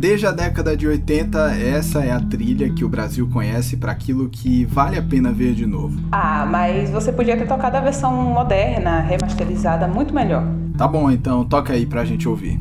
Desde a década de 80, essa é a trilha que o Brasil conhece para aquilo que vale a pena ver de novo. Ah, mas você podia ter tocado a versão moderna, remasterizada, muito melhor. Tá bom, então toca aí pra gente ouvir.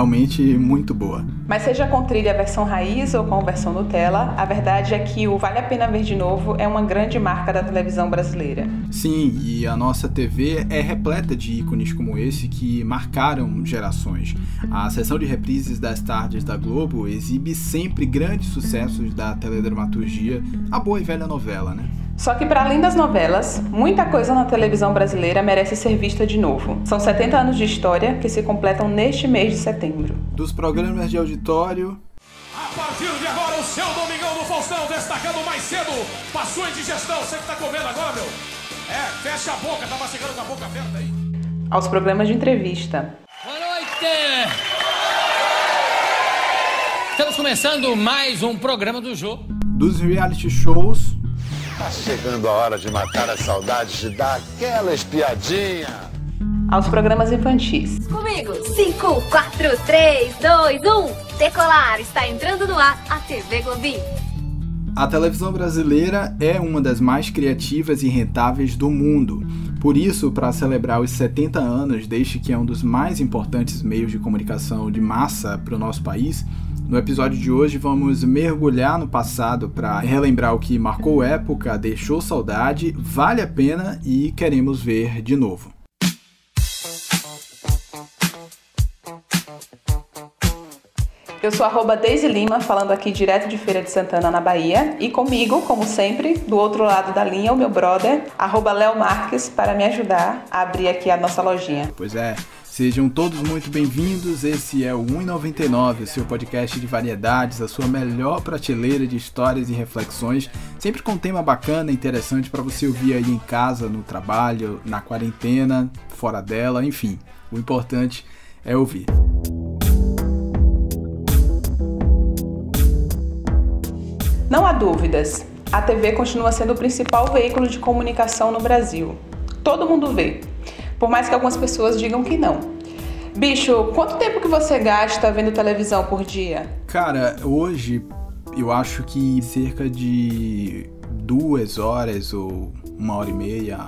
Realmente muito boa. Mas seja com trilha versão raiz ou com versão Nutella, a verdade é que o Vale a Pena Ver de Novo é uma grande marca da televisão brasileira. Sim, e a nossa TV é repleta de ícones como esse que marcaram gerações. A sessão de reprises das tardes da Globo exibe sempre grandes sucessos da teledramaturgia, a boa e velha novela, né? Só que para além das novelas, muita coisa na televisão brasileira merece ser vista de novo. São 70 anos de história que se completam neste mês de setembro. Dos programas de auditório. A partir de agora, o seu Domingão do Faustão, destacando mais cedo, passou em digestão. Você que tá comendo agora, meu? É, fecha a boca, tá mastigando com a boca aberta aí. Aos programas de entrevista. Boa noite! Estamos começando mais um programa do jogo. Dos reality shows Tá chegando a hora de matar as saudades de dar aquela espiadinha. Aos programas infantis. Comigo, 5, 4, 3, 2, 1. Decolar, está entrando no ar a TV Globinho. A televisão brasileira é uma das mais criativas e rentáveis do mundo. Por isso, para celebrar os 70 anos deste que é um dos mais importantes meios de comunicação de massa para o nosso país, no episódio de hoje vamos mergulhar no passado para relembrar o que marcou época, deixou saudade, vale a pena e queremos ver de novo. Eu sou arroba Deise Lima, falando aqui direto de Feira de Santana, na Bahia. E comigo, como sempre, do outro lado da linha, o meu brother, arroba Léo Marques, para me ajudar a abrir aqui a nossa lojinha. Pois é, Sejam todos muito bem-vindos. Esse é o 1,99, o seu podcast de variedades, a sua melhor prateleira de histórias e reflexões, sempre com um tema bacana interessante para você ouvir aí em casa, no trabalho, na quarentena, fora dela, enfim. O importante é ouvir. Não há dúvidas, a TV continua sendo o principal veículo de comunicação no Brasil. Todo mundo vê, por mais que algumas pessoas digam que não. Bicho, quanto tempo que você gasta vendo televisão por dia? Cara, hoje eu acho que cerca de duas horas ou uma hora e meia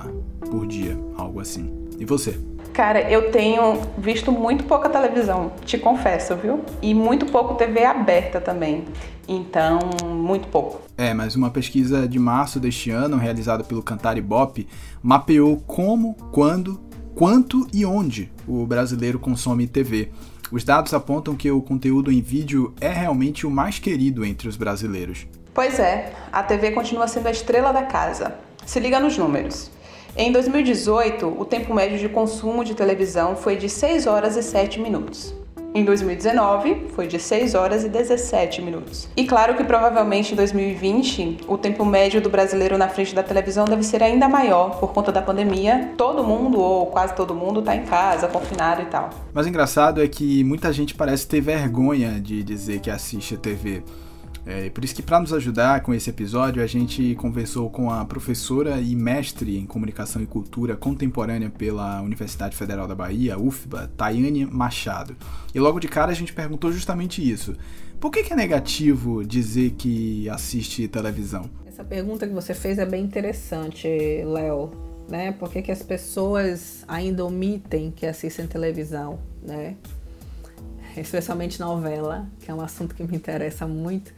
por dia, algo assim. E você? Cara, eu tenho visto muito pouca televisão, te confesso, viu? E muito pouco TV aberta também. Então, muito pouco. É, mas uma pesquisa de março deste ano, realizada pelo Cantar Ibope, mapeou como, quando quanto e onde o brasileiro consome TV. Os dados apontam que o conteúdo em vídeo é realmente o mais querido entre os brasileiros. Pois é, a TV continua sendo a estrela da casa. Se liga nos números. Em 2018, o tempo médio de consumo de televisão foi de 6 horas e 7 minutos. Em 2019, foi de 6 horas e 17 minutos. E claro que provavelmente em 2020, o tempo médio do brasileiro na frente da televisão deve ser ainda maior por conta da pandemia. Todo mundo, ou quase todo mundo, está em casa, confinado e tal. Mas o engraçado é que muita gente parece ter vergonha de dizer que assiste a TV. É, por isso que para nos ajudar com esse episódio, a gente conversou com a professora e mestre em comunicação e cultura contemporânea pela Universidade Federal da Bahia, UFBA, Tayane Machado. E logo de cara a gente perguntou justamente isso. Por que, que é negativo dizer que assiste televisão? Essa pergunta que você fez é bem interessante, Léo. Né? Por que, que as pessoas ainda omitem que assistem televisão, né? Especialmente novela, que é um assunto que me interessa muito.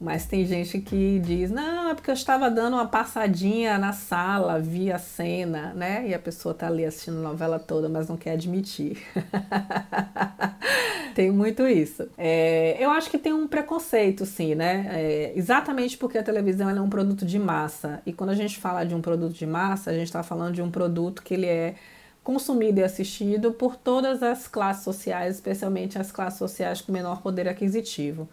Mas tem gente que diz, não, é porque eu estava dando uma passadinha na sala, vi a cena, né? E a pessoa tá ali assistindo a novela toda, mas não quer admitir. tem muito isso. É, eu acho que tem um preconceito, sim, né? É, exatamente porque a televisão é um produto de massa. E quando a gente fala de um produto de massa, a gente está falando de um produto que ele é consumido e assistido por todas as classes sociais, especialmente as classes sociais com menor poder aquisitivo.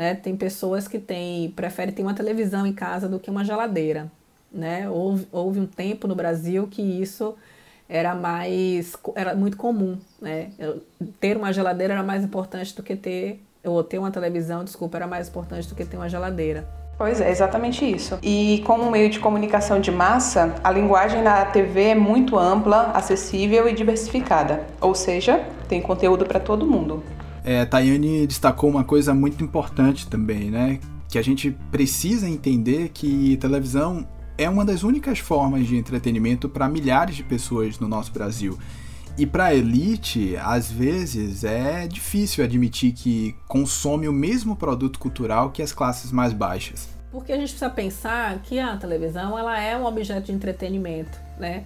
Né? Tem pessoas que têm, preferem ter uma televisão em casa do que uma geladeira. Né? Houve, houve um tempo no Brasil que isso era mais era muito comum, né? Ter uma geladeira era mais importante do que ter ou ter uma televisão, desculpa, era mais importante do que ter uma geladeira. Pois é, exatamente isso. E como meio de comunicação de massa, a linguagem na TV é muito ampla, acessível e diversificada. Ou seja, tem conteúdo para todo mundo. É, Tayane destacou uma coisa muito importante também, né? Que a gente precisa entender que televisão é uma das únicas formas de entretenimento para milhares de pessoas no nosso Brasil. E para a elite, às vezes é difícil admitir que consome o mesmo produto cultural que as classes mais baixas. Porque a gente precisa pensar que a televisão ela é um objeto de entretenimento, né?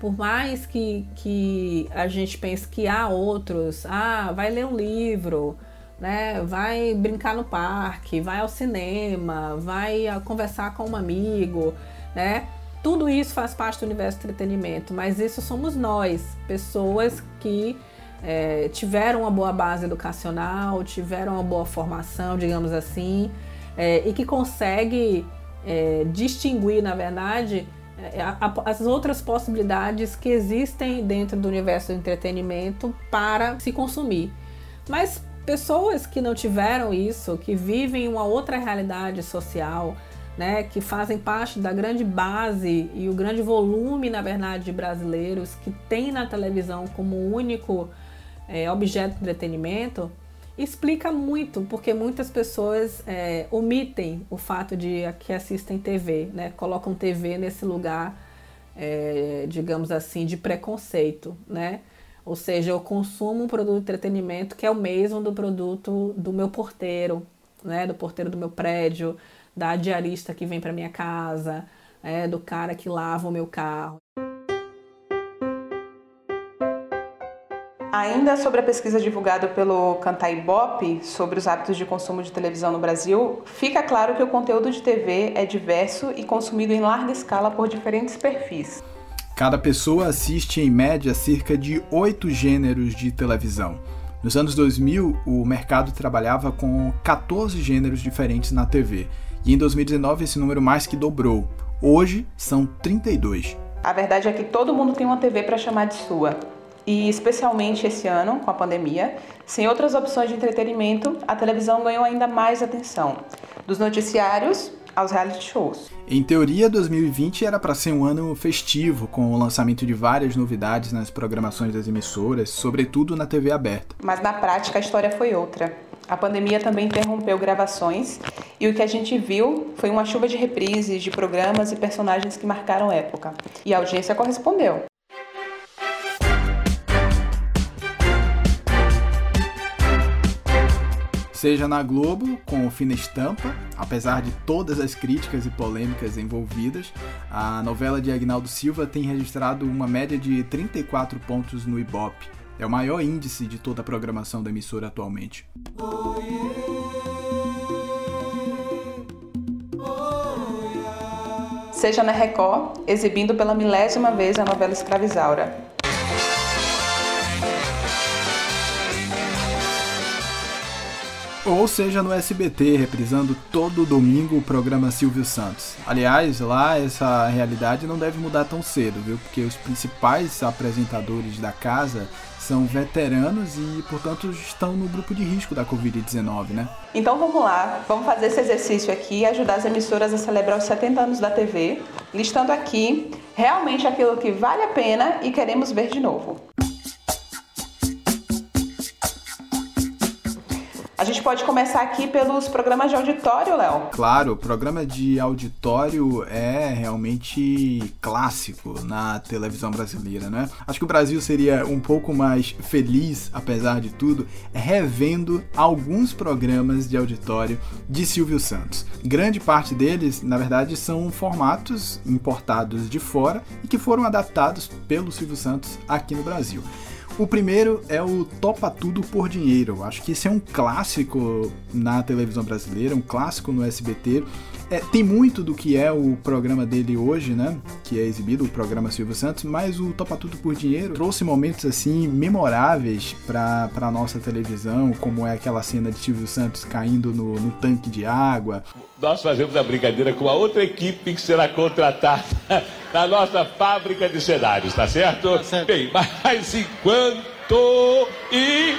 Por mais que, que a gente pense que há outros, ah, vai ler um livro, né? Vai brincar no parque, vai ao cinema, vai conversar com um amigo, né? Tudo isso faz parte do universo do entretenimento, mas isso somos nós, pessoas que é, tiveram uma boa base educacional, tiveram uma boa formação, digamos assim, é, e que consegue é, distinguir, na verdade, as outras possibilidades que existem dentro do universo do entretenimento para se consumir. Mas pessoas que não tiveram isso, que vivem uma outra realidade social, né, que fazem parte da grande base e o grande volume, na verdade, de brasileiros que tem na televisão como único é, objeto de entretenimento, explica muito, porque muitas pessoas é, omitem o fato de que assistem TV, né, colocam TV nesse lugar, é, digamos assim, de preconceito, né? Ou seja, eu consumo um produto de entretenimento que é o mesmo do produto do meu porteiro, né, do porteiro do meu prédio, da diarista que vem para minha casa, é, do cara que lava o meu carro. Ainda sobre a pesquisa divulgada pelo Cantar Ibope sobre os hábitos de consumo de televisão no Brasil, fica claro que o conteúdo de TV é diverso e consumido em larga escala por diferentes perfis. Cada pessoa assiste em média cerca de oito gêneros de televisão. Nos anos 2000, o mercado trabalhava com 14 gêneros diferentes na TV e em 2019 esse número mais que dobrou. Hoje são 32. A verdade é que todo mundo tem uma TV para chamar de sua. E especialmente esse ano, com a pandemia, sem outras opções de entretenimento, a televisão ganhou ainda mais atenção. Dos noticiários aos reality shows. Em teoria, 2020 era para ser um ano festivo, com o lançamento de várias novidades nas programações das emissoras, sobretudo na TV aberta. Mas na prática a história foi outra. A pandemia também interrompeu gravações e o que a gente viu foi uma chuva de reprises de programas e personagens que marcaram época. E a audiência correspondeu. Seja na Globo, com Fina Estampa, apesar de todas as críticas e polêmicas envolvidas, a novela de Agnaldo Silva tem registrado uma média de 34 pontos no Ibope, é o maior índice de toda a programação da emissora atualmente. Seja na Record, exibindo pela milésima vez a novela Escravizaura. Ou seja no SBT, reprisando todo domingo o programa Silvio Santos. Aliás, lá essa realidade não deve mudar tão cedo, viu? Porque os principais apresentadores da casa são veteranos e, portanto, estão no grupo de risco da Covid-19, né? Então vamos lá, vamos fazer esse exercício aqui e ajudar as emissoras a celebrar os 70 anos da TV, listando aqui realmente aquilo que vale a pena e queremos ver de novo. A gente pode começar aqui pelos programas de auditório, Léo. Claro, o programa de auditório é realmente clássico na televisão brasileira, né? Acho que o Brasil seria um pouco mais feliz, apesar de tudo, revendo alguns programas de auditório de Silvio Santos. Grande parte deles, na verdade, são formatos importados de fora e que foram adaptados pelo Silvio Santos aqui no Brasil. O primeiro é o Topa Tudo por Dinheiro. Acho que esse é um clássico na televisão brasileira, um clássico no SBT. É, tem muito do que é o programa dele hoje, né? Que é exibido, o programa Silvio Santos, mas o Topa Tudo por Dinheiro trouxe momentos assim memoráveis para a nossa televisão, como é aquela cena de Silvio Santos caindo no, no tanque de água. Nós fazemos a brincadeira com a outra equipe que será contratada na nossa fábrica de cenários, tá certo? Tá certo. Bem, mas enquanto. E.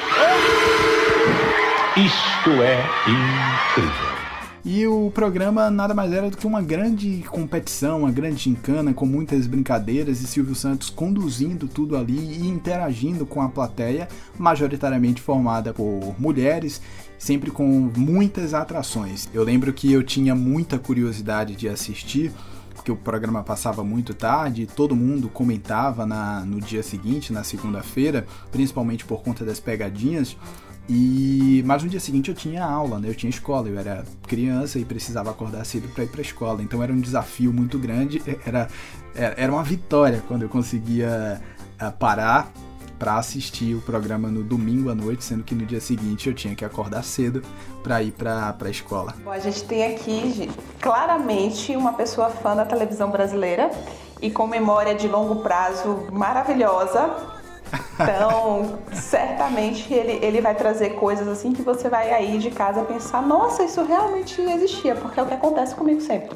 Isto é incrível. E o programa nada mais era do que uma grande competição, uma grande gincana com muitas brincadeiras e Silvio Santos conduzindo tudo ali e interagindo com a plateia, majoritariamente formada por mulheres, sempre com muitas atrações. Eu lembro que eu tinha muita curiosidade de assistir porque o programa passava muito tarde, todo mundo comentava na, no dia seguinte, na segunda-feira, principalmente por conta das pegadinhas. E mas no dia seguinte eu tinha aula, né? Eu tinha escola, eu era criança e precisava acordar cedo para ir para escola. Então era um desafio muito grande, era era uma vitória quando eu conseguia eh, parar para assistir o programa no domingo à noite, sendo que no dia seguinte eu tinha que acordar cedo para ir para a escola. Bom, a gente tem aqui claramente uma pessoa fã da televisão brasileira e com memória de longo prazo maravilhosa. Então, certamente ele, ele vai trazer coisas assim que você vai aí de casa pensar: nossa, isso realmente existia, porque é o que acontece comigo sempre.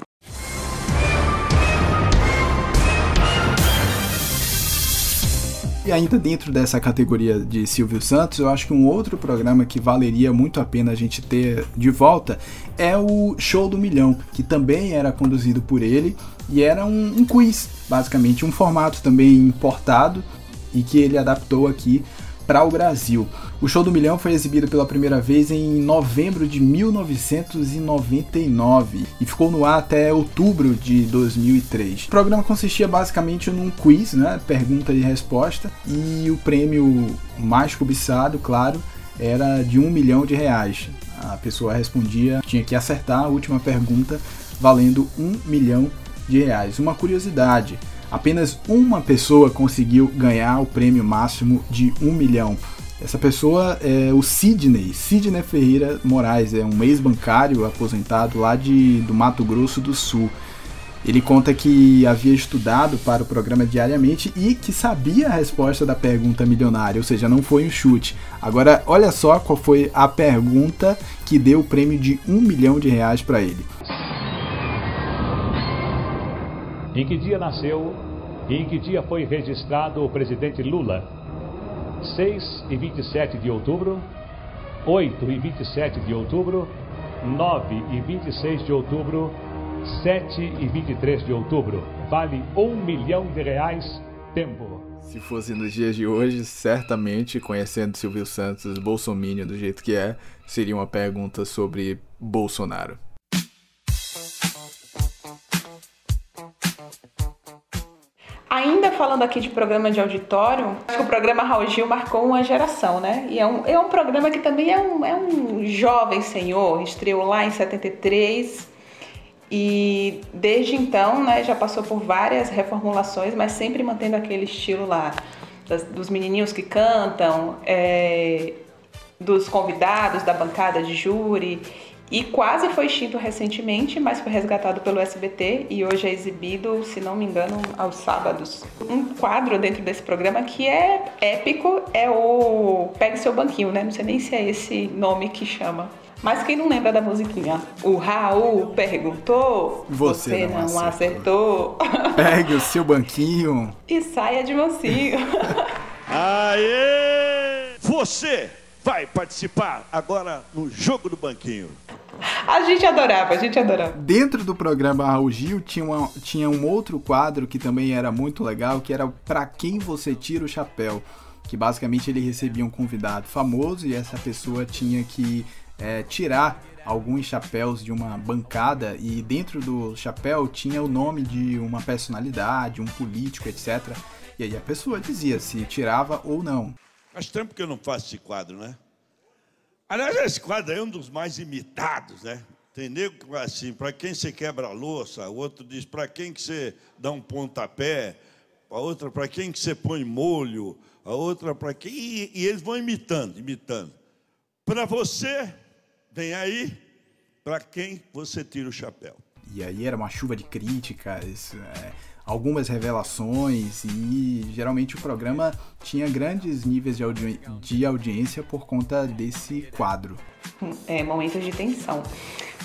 E ainda dentro dessa categoria de Silvio Santos, eu acho que um outro programa que valeria muito a pena a gente ter de volta é o Show do Milhão, que também era conduzido por ele e era um, um quiz, basicamente, um formato também importado e que ele adaptou aqui para o Brasil. O Show do Milhão foi exibido pela primeira vez em novembro de 1999 e ficou no ar até outubro de 2003. O programa consistia basicamente num quiz, né, pergunta e resposta, e o prêmio mais cobiçado, claro, era de um milhão de reais. A pessoa respondia, tinha que acertar a última pergunta, valendo um milhão de reais. Uma curiosidade apenas uma pessoa conseguiu ganhar o prêmio máximo de um milhão. Essa pessoa é o Sidney, Sidney Ferreira Moraes, é um ex-bancário aposentado lá de, do Mato Grosso do Sul. Ele conta que havia estudado para o programa diariamente e que sabia a resposta da pergunta milionária, ou seja, não foi um chute. Agora, olha só qual foi a pergunta que deu o prêmio de um milhão de reais para ele. Em que dia nasceu e em que dia foi registrado o presidente Lula? 6 e 27 de outubro, 8 e 27 de outubro, 9 e 26 de outubro, 7 e 23 de outubro. Vale um milhão de reais. Tempo. Se fosse nos dias de hoje, certamente, conhecendo Silvio Santos, Bolsonaro do jeito que é, seria uma pergunta sobre Bolsonaro. Ainda falando aqui de programa de auditório, acho que o programa Raul Gil marcou uma geração, né? E é um, é um programa que também é um, é um jovem senhor, estreou lá em 73 e desde então, né, já passou por várias reformulações, mas sempre mantendo aquele estilo lá das, dos menininhos que cantam, é, dos convidados da bancada de júri e quase foi extinto recentemente, mas foi resgatado pelo SBT e hoje é exibido, se não me engano, aos sábados. Um quadro dentro desse programa que é épico é o Pegue Seu Banquinho, né? Não sei nem se é esse nome que chama. Mas quem não lembra da musiquinha? O Raul perguntou, você, você não, não acertou. Pegue o seu banquinho e saia de mansinho. Aê! Você vai participar agora no jogo do banquinho. A gente adorava, a gente adorava. Dentro do programa Raul Gil tinha, uma, tinha um outro quadro que também era muito legal, que era Pra Quem Você Tira o Chapéu. Que basicamente ele recebia um convidado famoso e essa pessoa tinha que é, tirar alguns chapéus de uma bancada e dentro do chapéu tinha o nome de uma personalidade, um político, etc. E aí a pessoa dizia se tirava ou não. Faz tempo que eu não faço esse quadro, né? Aliás, esse quadro é um dos mais imitados, né? Tem nego que vai assim, para quem você quebra a louça, o outro diz, para quem que você dá um pontapé, a outra, para quem que você põe molho, a outra, para quem... E, e, eles vão imitando, imitando. Para você, vem aí, para quem você tira o chapéu. E aí era uma chuva de críticas, é, algumas revelações e geralmente o programa tinha grandes níveis de, audi de audiência por conta desse quadro. É, momentos de tensão.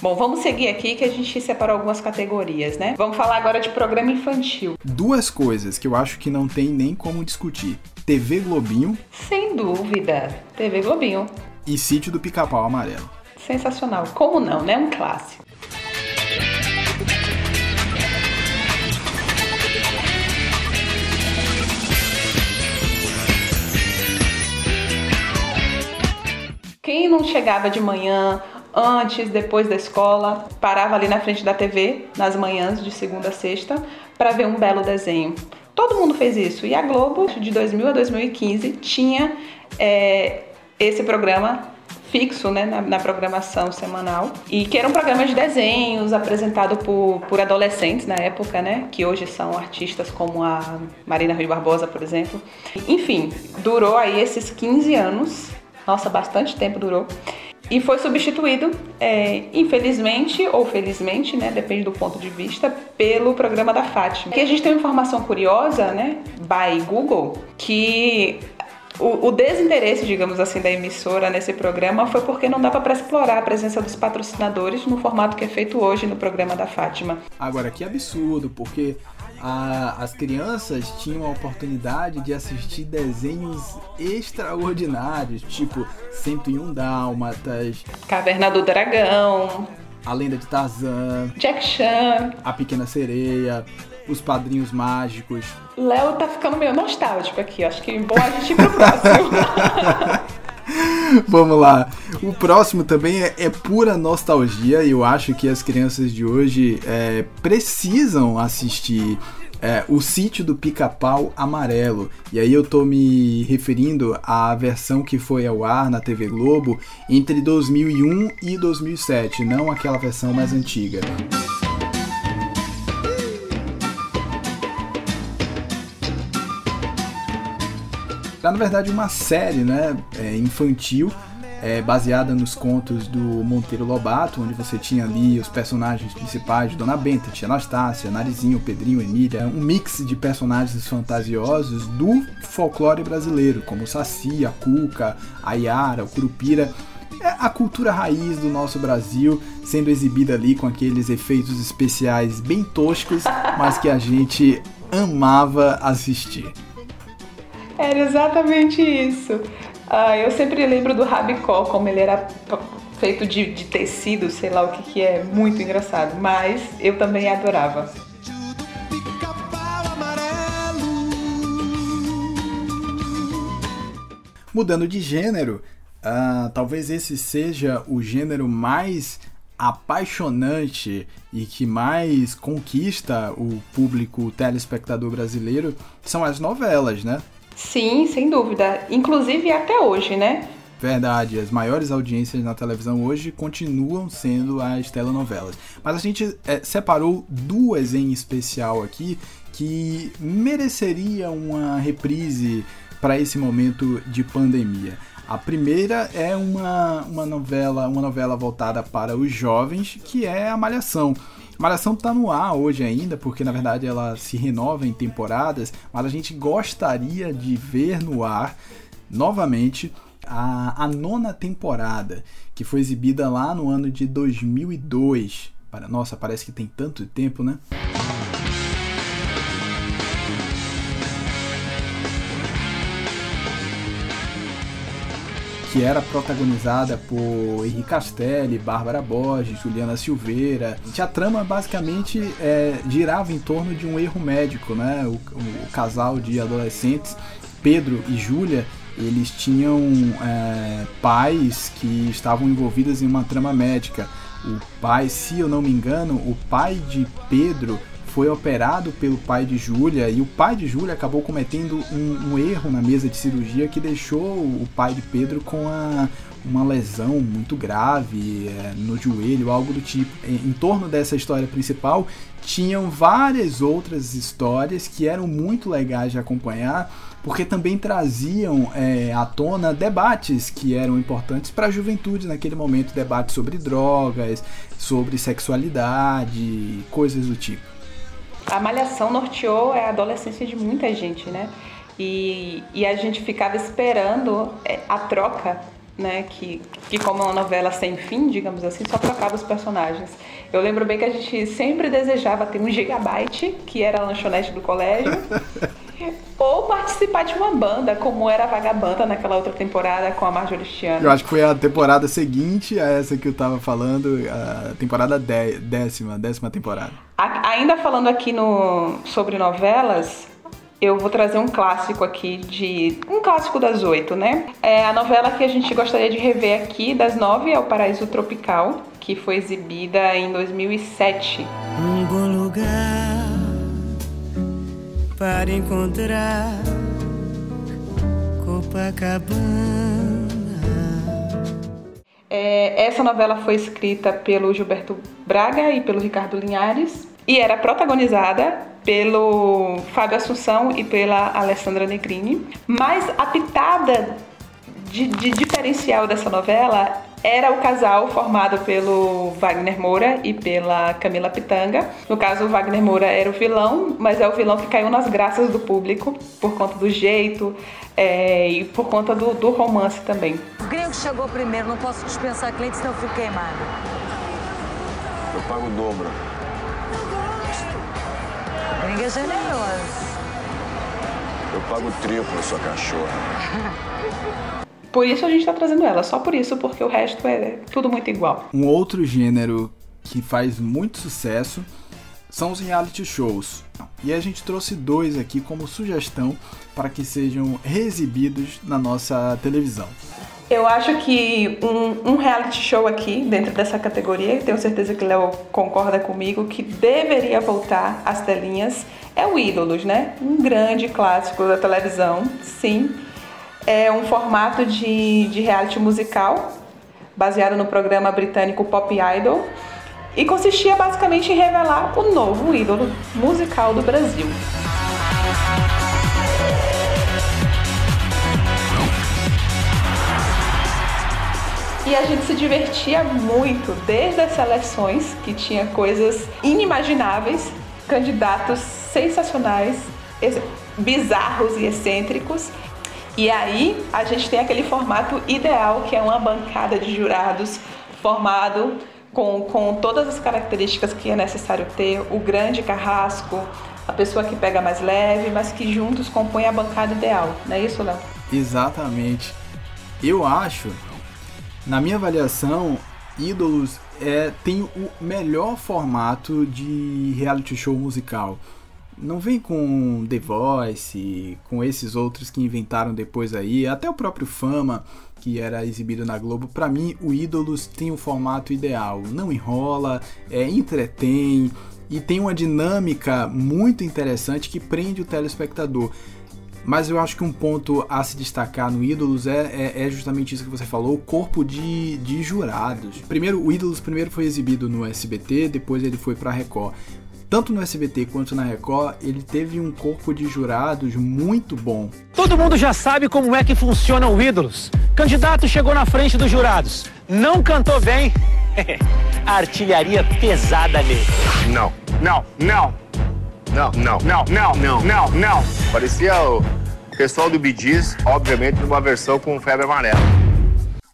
Bom, vamos seguir aqui que a gente separou algumas categorias, né? Vamos falar agora de programa infantil. Duas coisas que eu acho que não tem nem como discutir: TV Globinho. Sem dúvida, TV Globinho. E Sítio do Pica-Pau Amarelo. Sensacional. Como não, né? Um clássico. Mundo chegava de manhã, antes, depois da escola, parava ali na frente da TV, nas manhãs de segunda a sexta, para ver um belo desenho. Todo mundo fez isso. E a Globo, de 2000 a 2015, tinha é, esse programa fixo né, na, na, programação semanal e que era um programa de desenhos apresentado por, por adolescentes na época, né, que hoje são artistas como a Marina Rui Barbosa, por exemplo. Enfim, durou aí esses 15 anos, nossa, bastante tempo durou. E foi substituído, é, infelizmente ou felizmente, né, depende do ponto de vista, pelo programa da Fátima. Aqui a gente tem uma informação curiosa, né, by Google, que o, o, desinteresse, digamos assim, da emissora nesse programa foi porque não dava para explorar a presença dos patrocinadores no formato que é feito hoje no programa da Fátima. Agora, que absurdo, porque a, as crianças tinham a oportunidade de assistir desenhos extraordinários, tipo 101 Dálmatas, Caverna do Dragão, A Lenda de Tarzan, Jack Chan, A Pequena Sereia, Os Padrinhos Mágicos. Léo tá ficando meio nostálgico aqui, acho que é bom a gente ir pro próximo. Vamos lá. O próximo também é, é, pura nostalgia eu acho que as crianças de hoje é, precisam assistir é, o sítio do pica-pau amarelo. E aí eu tô me referindo à versão que foi ao ar na TV Globo entre 2001 e 2007, não aquela versão mais antiga. Era na verdade uma série né, é, infantil é, baseada nos contos do Monteiro Lobato, onde você tinha ali os personagens principais de Dona Benta, Tia Anastácia, Narizinho, Pedrinho, Emília, um mix de personagens fantasiosos do folclore brasileiro, como o Saci, a Cuca, a Yara, o Curupira. É a cultura raiz do nosso Brasil sendo exibida ali com aqueles efeitos especiais bem toscos, mas que a gente amava assistir. Era exatamente isso. Ah, eu sempre lembro do rabicó, como ele era feito de, de tecido, sei lá o que, que é, muito engraçado. Mas eu também adorava. Mudando de gênero, uh, talvez esse seja o gênero mais apaixonante e que mais conquista o público telespectador brasileiro são as novelas, né? Sim, sem dúvida. Inclusive até hoje, né? Verdade, as maiores audiências na televisão hoje continuam sendo as telenovelas. Mas a gente é, separou duas em especial aqui que mereceriam uma reprise para esse momento de pandemia. A primeira é uma, uma novela, uma novela voltada para os jovens, que é a Malhação. Malhação tá no ar hoje ainda, porque na verdade ela se renova em temporadas, mas a gente gostaria de ver no ar novamente a, a nona temporada, que foi exibida lá no ano de 2002. Nossa, parece que tem tanto tempo, né? Que era protagonizada por Henrique Castelli, Bárbara Borges, Juliana Silveira. A trama basicamente é, girava em torno de um erro médico, né? O, o, casal de adolescentes, Pedro e Júlia, eles tinham é, pais que estavam envolvidos em uma trama médica. O pai, se eu não me engano, o pai de Pedro foi operado pelo pai de Júlia e o pai de Júlia acabou cometendo um, um, erro na mesa de cirurgia que deixou o pai de Pedro com a, uma lesão muito grave é, no joelho, algo do tipo. Em, em torno dessa história principal, tinham várias outras histórias que eram muito legais de acompanhar, porque também traziam é, à tona debates que eram importantes para a juventude naquele momento debates sobre drogas, sobre sexualidade, coisas do tipo a malhação norteou a adolescência de muita gente, né? E, e a gente ficava esperando é, a troca, né? Que, que como é uma novela sem fim, digamos assim, só trocava os personagens. Eu lembro bem que a gente sempre desejava ter um gigabyte, que era a lanchonete do colégio, ou participar de uma banda, como era a Vagabanda naquela outra temporada com a Marjorie Chiano. Eu acho que foi a temporada seguinte a essa que eu tava falando, a temporada décima, décima temporada. A, ainda falando aqui no, sobre novelas, eu vou trazer um clássico aqui de. um clássico das oito, né? É a novela que a gente gostaria de rever aqui, das nove, é o Paraíso Tropical, que foi exibida em 2007. Um bom lugar para encontrar Copacabana. É, essa novela foi escrita pelo Gilberto Braga e pelo Ricardo Linhares e era protagonizada pelo Fábio Assunção e pela Alessandra Negrini. Mas a pitada de, de diferencial dessa novela era o casal formado pelo Wagner Moura e pela Camila Pitanga. No caso, o Wagner Moura era o vilão, mas é o vilão que caiu nas graças do público por conta do jeito é, e por conta do, do, romance também. O gringo chegou primeiro, não posso dispensar cliente, senão eu fico queimado. Eu pago o dobro. O gringo é generoso. Eu pago o triplo, sua cachorra. Por isso a gente está trazendo ela, só por isso, porque o resto é tudo muito igual. Um outro gênero que faz muito sucesso são os reality shows. E a gente trouxe dois aqui como sugestão para que sejam reexibidos na nossa televisão. Eu acho que um, um, reality show aqui, dentro dessa categoria, tenho certeza que o Léo concorda comigo, que deveria voltar às telinhas, é o Ídolos, né? Um grande clássico da televisão, sim é um formato de, de reality musical, baseado no programa britânico Pop Idol, e consistia basicamente em revelar o novo ídolo musical do Brasil. E a gente se divertia muito, desde as seleções, que tinha coisas inimagináveis, candidatos sensacionais, bizarros e excêntricos, e aí a gente tem aquele formato ideal que é uma bancada de jurados formado com, com todas as características que é necessário ter, o grande carrasco, a pessoa que pega mais leve, mas que juntos compõem a bancada ideal. Não é isso, Léo? Exatamente. Eu acho, na minha avaliação, Ídolos é, tem o melhor formato de reality show musical não vem com The Voice, com esses outros que inventaram depois aí, até o próprio Fama, que era exibido na Globo. Para mim, o Ídolos tem o formato ideal, não enrola, é, entretém e tem uma dinâmica muito interessante que prende o telespectador. Mas eu acho que um ponto a se destacar no Ídolos é, é, é, justamente isso que você falou, o corpo de, de jurados. Primeiro, o Ídolos primeiro foi exibido no SBT, depois ele foi para Record tanto no SBT quanto na Record, ele teve um corpo de jurados muito bom. Todo mundo já sabe como é que funciona o Ídolos. Candidato chegou na frente dos jurados, não cantou bem, artilharia pesada nele. Não, não, não. Não, não, não, não, não, não, não. Parecia o pessoal do Bidis, obviamente, numa versão com febre amarela.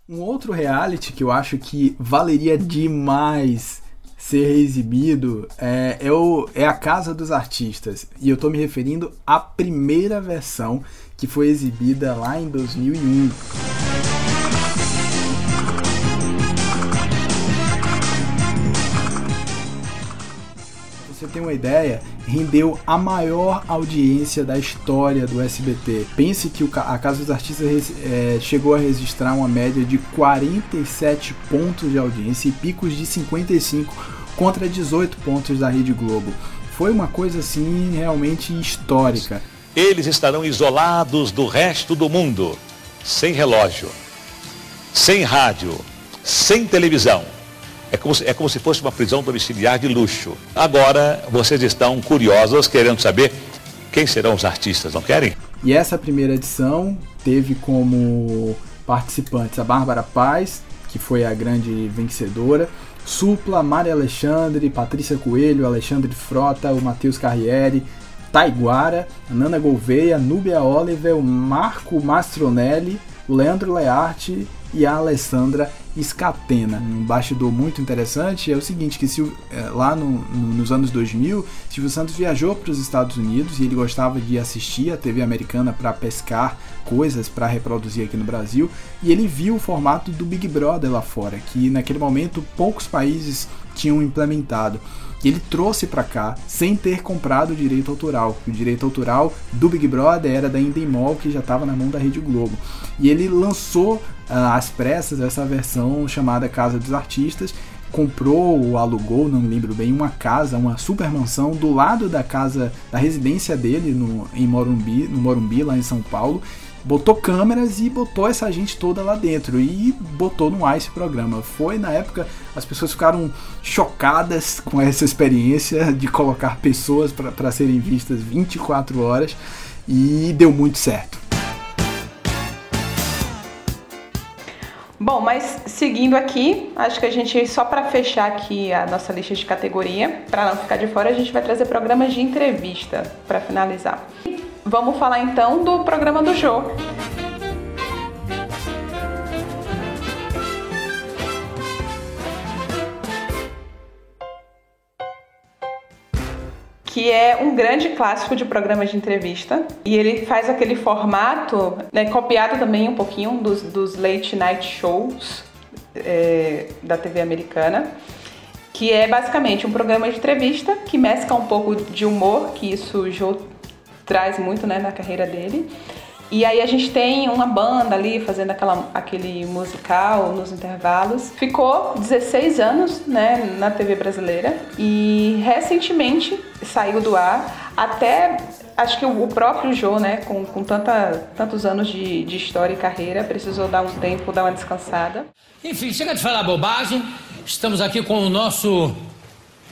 Um outro reality que eu acho que valeria demais ser exibido é, é, o, é a Casa dos Artistas. E eu estou me referindo à primeira versão que foi exibida lá em 2001. Você tem uma ideia, rendeu a maior audiência da história do SBT. Pense que a Casa dos Artistas é, chegou a registrar uma média de 47 pontos de audiência e picos de 55 contra 18 pontos da Rede Globo. Foi uma coisa assim realmente histórica. Eles estarão isolados do resto do mundo, sem relógio, sem rádio, sem televisão. É como, se, é como se fosse uma prisão domiciliar de luxo. Agora vocês estão curiosos, querendo saber quem serão os artistas, não querem? E essa primeira edição teve como participantes a Bárbara Paz, que foi a grande vencedora, Supla, Mari Alexandre, Patrícia Coelho, Alexandre Frota, o Matheus Carriere, Taiguara, Nana Gouveia, Núbia Oliver, o Marco Mastronelli, o Leandro Learte e a Alessandra Scatena. Um bastidor muito interessante é o seguinte, que Silvio, é, lá no, no, nos anos 2000, Silvio Santos viajou para os Estados Unidos e ele gostava de assistir a TV americana para pescar coisas para reproduzir aqui no Brasil e ele viu o formato do Big Brother lá fora, que naquele momento poucos países tinham implementado. Ele trouxe para cá sem ter comprado o direito autoral. O direito autoral do Big Brother era da Endemol, que já estava na mão da Rede Globo. E ele lançou às pressas essa versão chamada Casa dos Artistas, comprou ou alugou, não me lembro bem, uma casa, uma super mansão do lado da casa, da residência dele no, em Morumbi, no Morumbi, lá em São Paulo, botou câmeras e botou essa gente toda lá dentro e botou no ar esse programa. Foi na época as pessoas ficaram chocadas com essa experiência de colocar pessoas para serem vistas 24 horas e deu muito certo. Bom, mas seguindo aqui, acho que a gente, só para fechar aqui a nossa lista de categoria, para não ficar de fora, a gente vai trazer programas de entrevista para finalizar. Vamos falar então do programa do Jô. É um grande clássico de programa de entrevista. E ele faz aquele formato, né, copiado também um pouquinho dos, dos late night shows é, da TV americana, que é basicamente um programa de entrevista que mescla um pouco de humor, que isso o Joe traz muito né, na carreira dele. E aí a gente tem uma banda ali fazendo aquela, aquele musical nos intervalos. Ficou 16 anos né, na TV brasileira e recentemente saiu do ar. Até acho que o próprio Jô, né, com, com tanta, tantos anos de, de história e carreira, precisou dar um tempo, dar uma descansada. Enfim, chega de falar bobagem. Estamos aqui com o nosso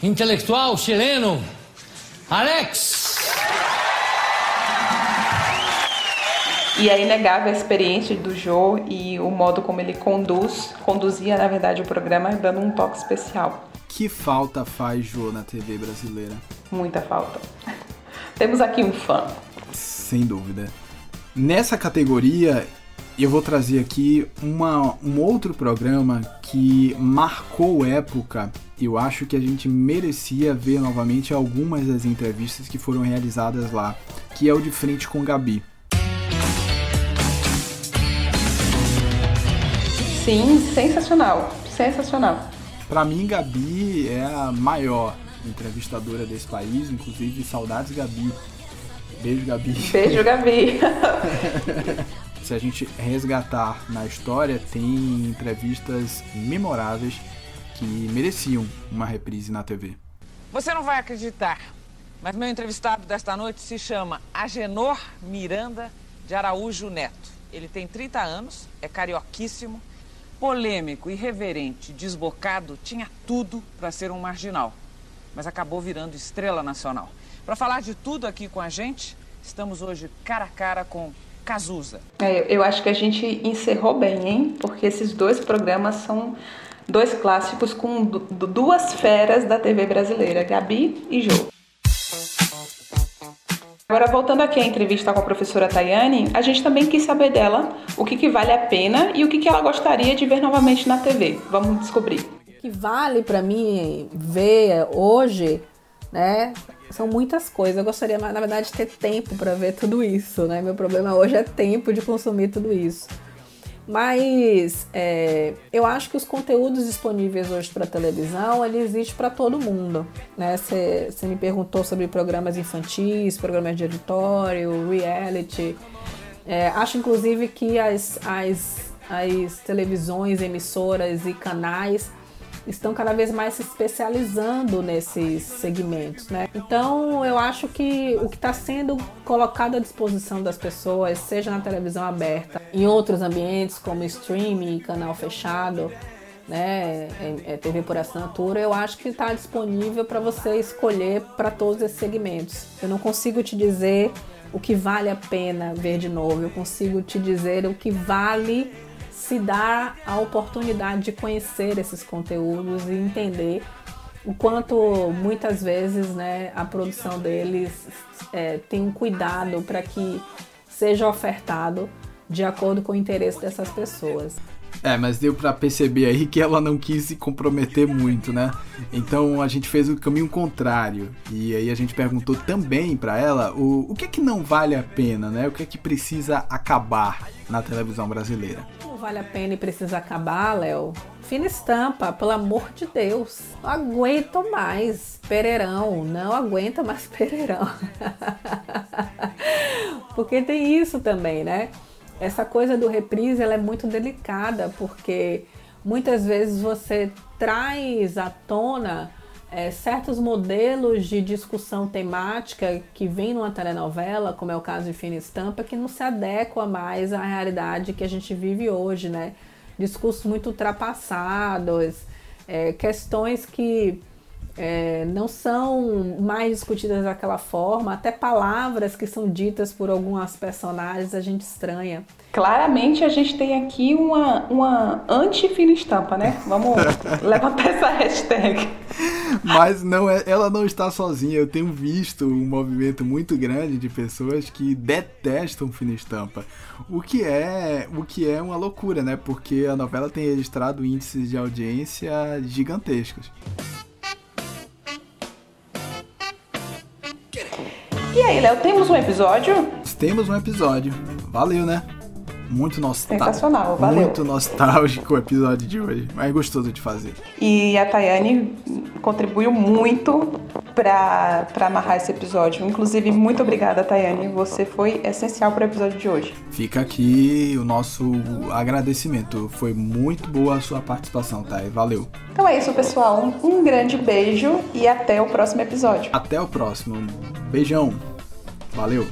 intelectual chileno, Alex. E é inegável a experiência do Jô e o modo como ele conduz, conduzia na verdade o programa, dando um toque especial. Que falta faz Jô na TV brasileira? Muita falta. Temos aqui um fã. Sem dúvida. Nessa categoria, eu vou trazer aqui uma, um outro programa que marcou época. Eu acho que a gente merecia ver novamente algumas das entrevistas que foram realizadas lá, que é o de Frente com Gabi. Sim, sensacional. Sensacional. Para mim, Gabi é a maior entrevistadora desse país, inclusive saudades Gabi. Beijo, Gabi. Beijo, Gabi. Se a gente resgatar na história, tem entrevistas memoráveis que mereciam uma reprise na TV. Você não vai acreditar, mas meu entrevistado desta noite se chama Agenor Miranda de Araújo Neto. Ele tem 30 anos, é carioquíssimo polêmico, irreverente, desbocado, tinha tudo para ser um marginal, mas acabou virando estrela nacional. Para falar de tudo aqui com a gente, estamos hoje cara a cara com Cazuza. É, eu acho que a gente encerrou bem, hein? Porque esses dois programas são dois clássicos com duas feras da TV brasileira, Gabi e Jô. Agora, voltando aqui à entrevista com a professora Tayane, a gente também quis saber dela o que, que vale a pena e o que, que ela gostaria de ver novamente na TV. Vamos descobrir. O que vale para mim ver hoje, né? São muitas coisas. Eu gostaria, na verdade, de ter tempo para ver tudo isso, né? Meu problema hoje é tempo de consumir tudo isso. Mas é, eu acho que os conteúdos disponíveis hoje para televisão, ele existe para todo mundo. Você né? me perguntou sobre programas infantis, programas de editório, reality. É, acho inclusive que as, as, as televisões, emissoras e canais estão cada vez mais se especializando nesses segmentos, né? Então eu acho que o que está sendo colocado à disposição das pessoas, seja na televisão aberta, em outros ambientes como streaming, canal fechado, né, é, é TV por assinatura, eu acho que está disponível para você escolher para todos esses segmentos. Eu não consigo te dizer o que vale a pena ver de novo, eu consigo te dizer o que vale se dar a oportunidade de conhecer esses conteúdos e entender o quanto muitas vezes né, a produção deles é, tem um cuidado para que seja ofertado de acordo com o interesse dessas pessoas. É, mas deu para perceber aí que ela não quis se comprometer muito, né? Então a gente fez o caminho contrário. E aí a gente perguntou também para ela o, o que é que não vale a pena, né? O que é que precisa acabar na televisão brasileira. Vale a pena e precisa acabar, Léo. Fina estampa, pelo amor de Deus. Não aguento mais Pereirão. Não aguenta mais Pereirão. porque tem isso também, né? Essa coisa do reprise ela é muito delicada, porque muitas vezes você traz à tona é, certos modelos de discussão temática que vem numa telenovela, como é o caso de Fina Estampa, que não se adequa mais à realidade que a gente vive hoje, né? Discursos muito ultrapassados, é, questões que é, não são mais discutidas daquela forma, até palavras que são ditas por algumas personagens a gente estranha. Claramente a gente tem aqui uma, uma anti-fina estampa, né? Vamos levantar essa hashtag. Mas não é, ela não está sozinha. Eu tenho visto um movimento muito grande de pessoas que detestam fina estampa. O que é, o que é uma loucura, né? Porque a novela tem registrado índices de audiência gigantescos. E aí, Léo, temos um episódio? Temos um episódio. Valeu, né? Muito nostálgico. Sensacional, valeu. Muito nostálgico o episódio de hoje, mas gostoso de fazer. E a Tayane contribuiu muito para amarrar esse episódio. Inclusive, muito obrigada, Tayane. Você foi essencial para o episódio de hoje. Fica aqui o nosso agradecimento. Foi muito boa a sua participação, Thay. Valeu. Então é isso, pessoal. Um grande beijo e até o próximo episódio. Até o próximo. Beijão. Valeu.